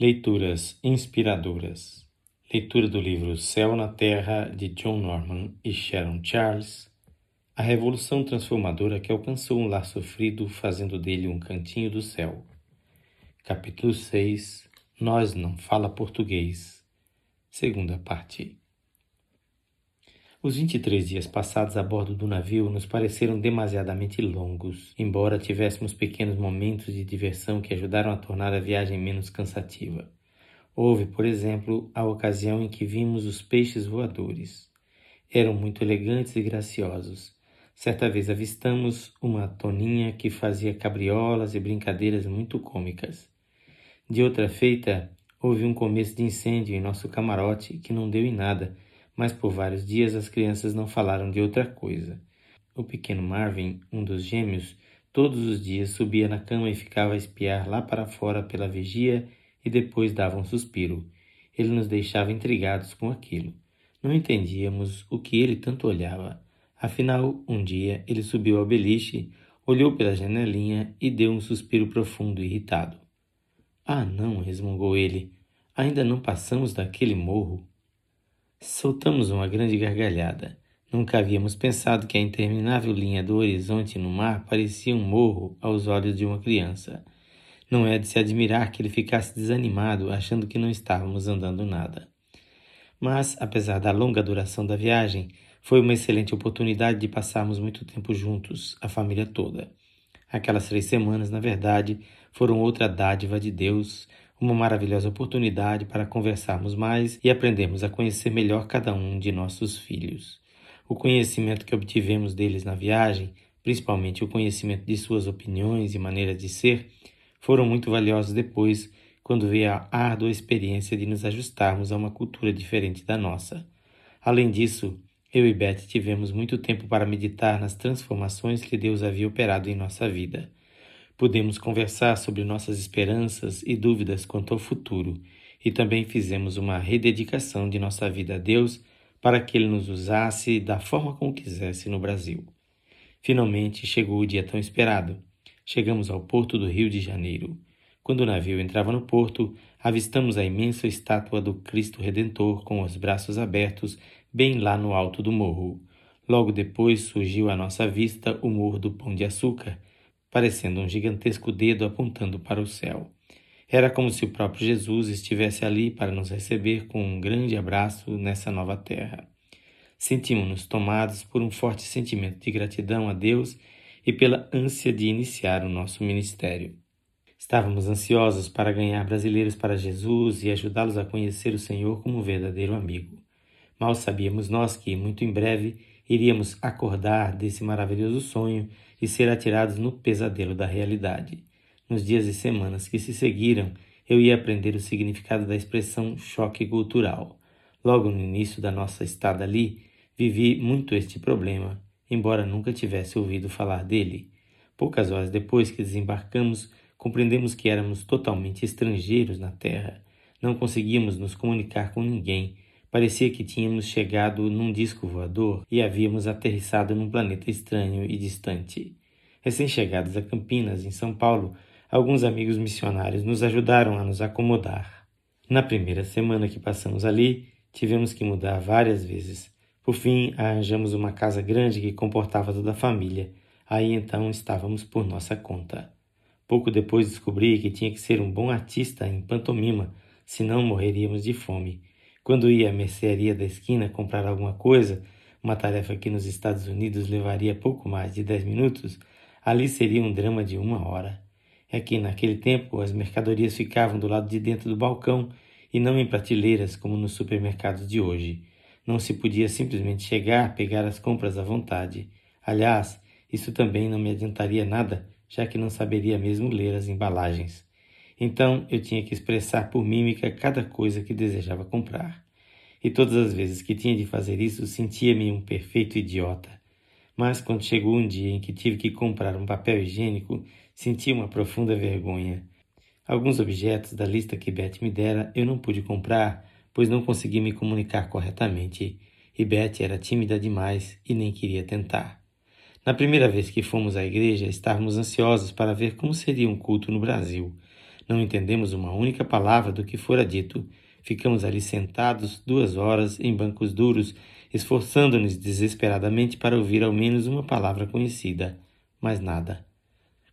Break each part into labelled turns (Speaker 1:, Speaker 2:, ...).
Speaker 1: Leituras inspiradoras. Leitura do livro Céu na Terra de John Norman e Sharon Charles. A revolução transformadora que alcançou um lar sofrido, fazendo dele um cantinho do céu. Capítulo 6. Nós não fala português. Segunda parte. Os 23 dias passados a bordo do navio nos pareceram demasiadamente longos, embora tivéssemos pequenos momentos de diversão que ajudaram a tornar a viagem menos cansativa. Houve, por exemplo, a ocasião em que vimos os peixes voadores. Eram muito elegantes e graciosos. Certa vez avistamos uma toninha que fazia cabriolas e brincadeiras muito cômicas. De outra feita, houve um começo de incêndio em nosso camarote que não deu em nada mas por vários dias as crianças não falaram de outra coisa. O pequeno Marvin, um dos gêmeos, todos os dias subia na cama e ficava a espiar lá para fora pela vigia e depois dava um suspiro. Ele nos deixava intrigados com aquilo. Não entendíamos o que ele tanto olhava. Afinal, um dia ele subiu ao beliche, olhou pela janelinha e deu um suspiro profundo e irritado. Ah, não, resmungou ele. Ainda não passamos daquele morro. Soltamos uma grande gargalhada. Nunca havíamos pensado que a interminável linha do horizonte no mar parecia um morro aos olhos de uma criança. Não é de se admirar que ele ficasse desanimado, achando que não estávamos andando nada. Mas, apesar da longa duração da viagem, foi uma excelente oportunidade de passarmos muito tempo juntos, a família toda. Aquelas três semanas, na verdade, foram outra dádiva de Deus, uma maravilhosa oportunidade para conversarmos mais e aprendermos a conhecer melhor cada um de nossos filhos. O conhecimento que obtivemos deles na viagem, principalmente o conhecimento de suas opiniões e maneiras de ser, foram muito valiosos depois, quando veio a árdua experiência de nos ajustarmos a uma cultura diferente da nossa. Além disso, eu e Beth tivemos muito tempo para meditar nas transformações que Deus havia operado em nossa vida. Pudemos conversar sobre nossas esperanças e dúvidas quanto ao futuro, e também fizemos uma rededicação de nossa vida a Deus para que Ele nos usasse da forma como quisesse no Brasil. Finalmente chegou o dia tão esperado. Chegamos ao porto do Rio de Janeiro. Quando o navio entrava no porto, avistamos a imensa estátua do Cristo Redentor com os braços abertos bem lá no alto do morro. Logo depois surgiu à nossa vista o Morro do Pão de Açúcar, parecendo um gigantesco dedo apontando para o céu. Era como se o próprio Jesus estivesse ali para nos receber com um grande abraço nessa nova terra. Sentimos-nos tomados por um forte sentimento de gratidão a Deus e pela ânsia de iniciar o nosso ministério. Estávamos ansiosos para ganhar brasileiros para Jesus e ajudá-los a conhecer o Senhor como um verdadeiro amigo. Mal sabíamos nós que, muito em breve, iríamos acordar desse maravilhoso sonho e ser atirados no pesadelo da realidade. Nos dias e semanas que se seguiram, eu ia aprender o significado da expressão choque cultural. Logo no início da nossa estada ali, vivi muito este problema, embora nunca tivesse ouvido falar dele. Poucas horas depois que desembarcamos, compreendemos que éramos totalmente estrangeiros na Terra. Não conseguíamos nos comunicar com ninguém Parecia que tínhamos chegado num disco voador e havíamos aterrissado num planeta estranho e distante. Recém-chegados a Campinas, em São Paulo, alguns amigos missionários nos ajudaram a nos acomodar. Na primeira semana que passamos ali, tivemos que mudar várias vezes. Por fim, arranjamos uma casa grande que comportava toda a família. Aí então estávamos por nossa conta. Pouco depois descobri que tinha que ser um bom artista em pantomima, senão morreríamos de fome. Quando ia à mercearia da esquina comprar alguma coisa, uma tarefa que nos Estados Unidos levaria pouco mais de dez minutos, ali seria um drama de uma hora. É que naquele tempo as mercadorias ficavam do lado de dentro do balcão e não em prateleiras como nos supermercados de hoje. Não se podia simplesmente chegar, pegar as compras à vontade. Aliás, isso também não me adiantaria nada, já que não saberia mesmo ler as embalagens. Então eu tinha que expressar por mímica cada coisa que desejava comprar. E todas as vezes que tinha de fazer isso, sentia-me um perfeito idiota. Mas quando chegou um dia em que tive que comprar um papel higiênico, senti uma profunda vergonha. Alguns objetos da lista que Beth me dera eu não pude comprar, pois não consegui me comunicar corretamente, e Beth era tímida demais e nem queria tentar. Na primeira vez que fomos à igreja, estávamos ansiosos para ver como seria um culto no Brasil. Não entendemos uma única palavra do que fora dito. Ficamos ali sentados duas horas em bancos duros, esforçando-nos desesperadamente para ouvir ao menos uma palavra conhecida. Mas nada.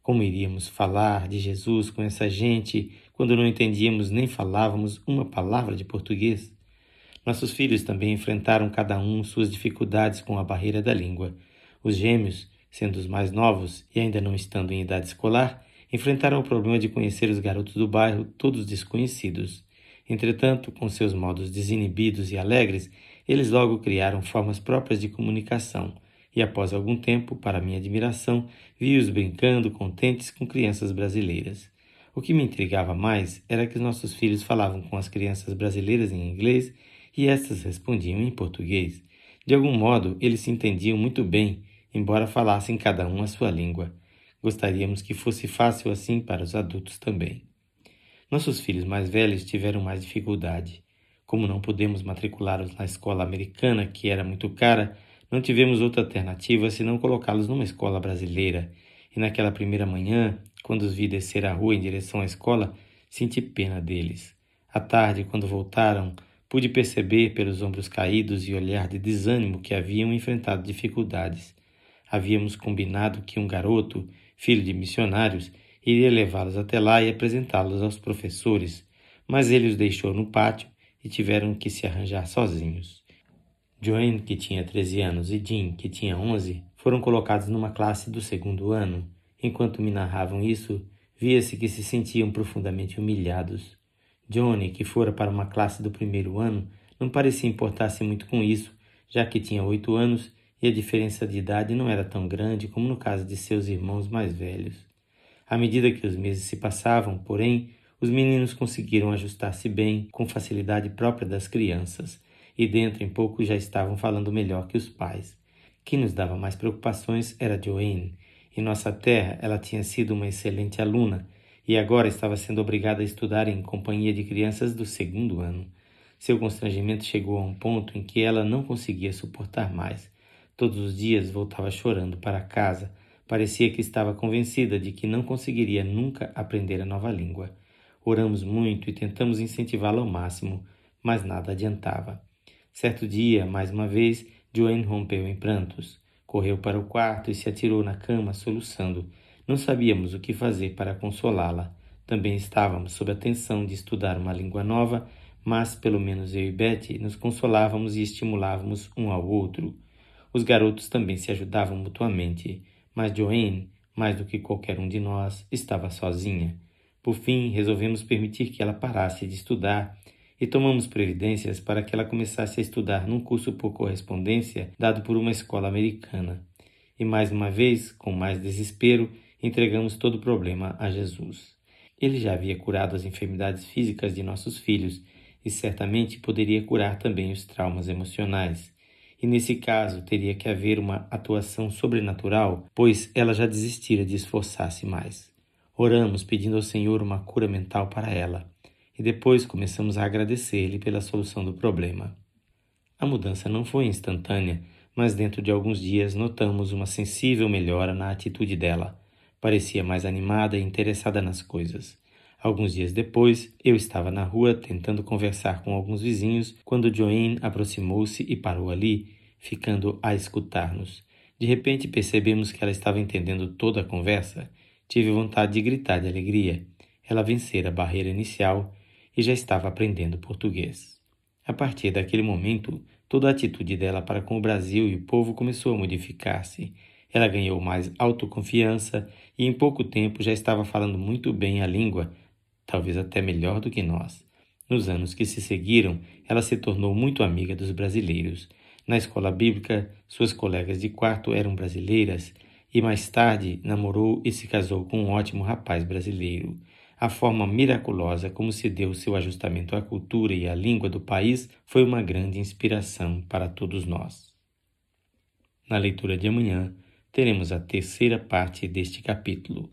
Speaker 1: Como iríamos falar de Jesus com essa gente quando não entendíamos nem falávamos uma palavra de português? Nossos filhos também enfrentaram cada um suas dificuldades com a barreira da língua. Os gêmeos, sendo os mais novos e ainda não estando em idade escolar, enfrentaram o problema de conhecer os garotos do bairro, todos desconhecidos. Entretanto, com seus modos desinibidos e alegres, eles logo criaram formas próprias de comunicação, e após algum tempo, para minha admiração, vi-os brincando contentes com crianças brasileiras. O que me intrigava mais era que os nossos filhos falavam com as crianças brasileiras em inglês e estas respondiam em português. De algum modo, eles se entendiam muito bem, embora falassem cada um a sua língua. Gostaríamos que fosse fácil assim para os adultos também. Nossos filhos mais velhos tiveram mais dificuldade. Como não pudemos matriculá-los na escola americana, que era muito cara, não tivemos outra alternativa senão colocá-los numa escola brasileira. E naquela primeira manhã, quando os vi descer a rua em direção à escola, senti pena deles. À tarde, quando voltaram, pude perceber pelos ombros caídos e olhar de desânimo que haviam enfrentado dificuldades. Havíamos combinado que um garoto filho de missionários, iria levá-los até lá e apresentá-los aos professores, mas ele os deixou no pátio e tiveram que se arranjar sozinhos. Joanne, que tinha 13 anos, e Jean, que tinha 11, foram colocados numa classe do segundo ano. Enquanto me narravam isso, via-se que se sentiam profundamente humilhados. Johnny, que fora para uma classe do primeiro ano, não parecia importar-se muito com isso, já que tinha oito anos e a diferença de idade não era tão grande como no caso de seus irmãos mais velhos. À medida que os meses se passavam, porém, os meninos conseguiram ajustar-se bem, com facilidade própria das crianças, e dentro em pouco já estavam falando melhor que os pais. Quem nos dava mais preocupações era Joanne. Em nossa terra, ela tinha sido uma excelente aluna e agora estava sendo obrigada a estudar em companhia de crianças do segundo ano. Seu constrangimento chegou a um ponto em que ela não conseguia suportar mais. Todos os dias voltava chorando para casa. Parecia que estava convencida de que não conseguiria nunca aprender a nova língua. Oramos muito e tentamos incentivá-la ao máximo, mas nada adiantava. Certo dia, mais uma vez, Joanne rompeu em prantos. Correu para o quarto e se atirou na cama, soluçando. Não sabíamos o que fazer para consolá-la. Também estávamos sob a tensão de estudar uma língua nova, mas pelo menos eu e Betty nos consolávamos e estimulávamos um ao outro. Os garotos também se ajudavam mutuamente, mas Joanne, mais do que qualquer um de nós, estava sozinha. Por fim, resolvemos permitir que ela parasse de estudar e tomamos providências para que ela começasse a estudar num curso por correspondência dado por uma escola americana. E mais uma vez, com mais desespero, entregamos todo o problema a Jesus. Ele já havia curado as enfermidades físicas de nossos filhos e certamente poderia curar também os traumas emocionais e nesse caso teria que haver uma atuação sobrenatural, pois ela já desistira de esforçar-se mais. Oramos pedindo ao Senhor uma cura mental para ela, e depois começamos a agradecer-lhe pela solução do problema. A mudança não foi instantânea, mas dentro de alguns dias notamos uma sensível melhora na atitude dela. Parecia mais animada e interessada nas coisas. Alguns dias depois, eu estava na rua tentando conversar com alguns vizinhos quando Joanne aproximou-se e parou ali, ficando a escutar-nos. De repente percebemos que ela estava entendendo toda a conversa. Tive vontade de gritar de alegria. Ela vencera a barreira inicial e já estava aprendendo português. A partir daquele momento, toda a atitude dela para com o Brasil e o povo começou a modificar-se. Ela ganhou mais autoconfiança e em pouco tempo já estava falando muito bem a língua talvez até melhor do que nós. Nos anos que se seguiram, ela se tornou muito amiga dos brasileiros. Na escola bíblica, suas colegas de quarto eram brasileiras e mais tarde namorou e se casou com um ótimo rapaz brasileiro. A forma miraculosa como se deu seu ajustamento à cultura e à língua do país foi uma grande inspiração para todos nós. Na leitura de amanhã, teremos a terceira parte deste capítulo.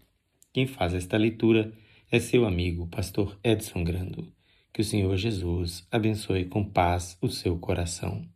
Speaker 1: Quem faz esta leitura é seu amigo, pastor Edson Grando. Que o Senhor Jesus abençoe com paz o seu coração.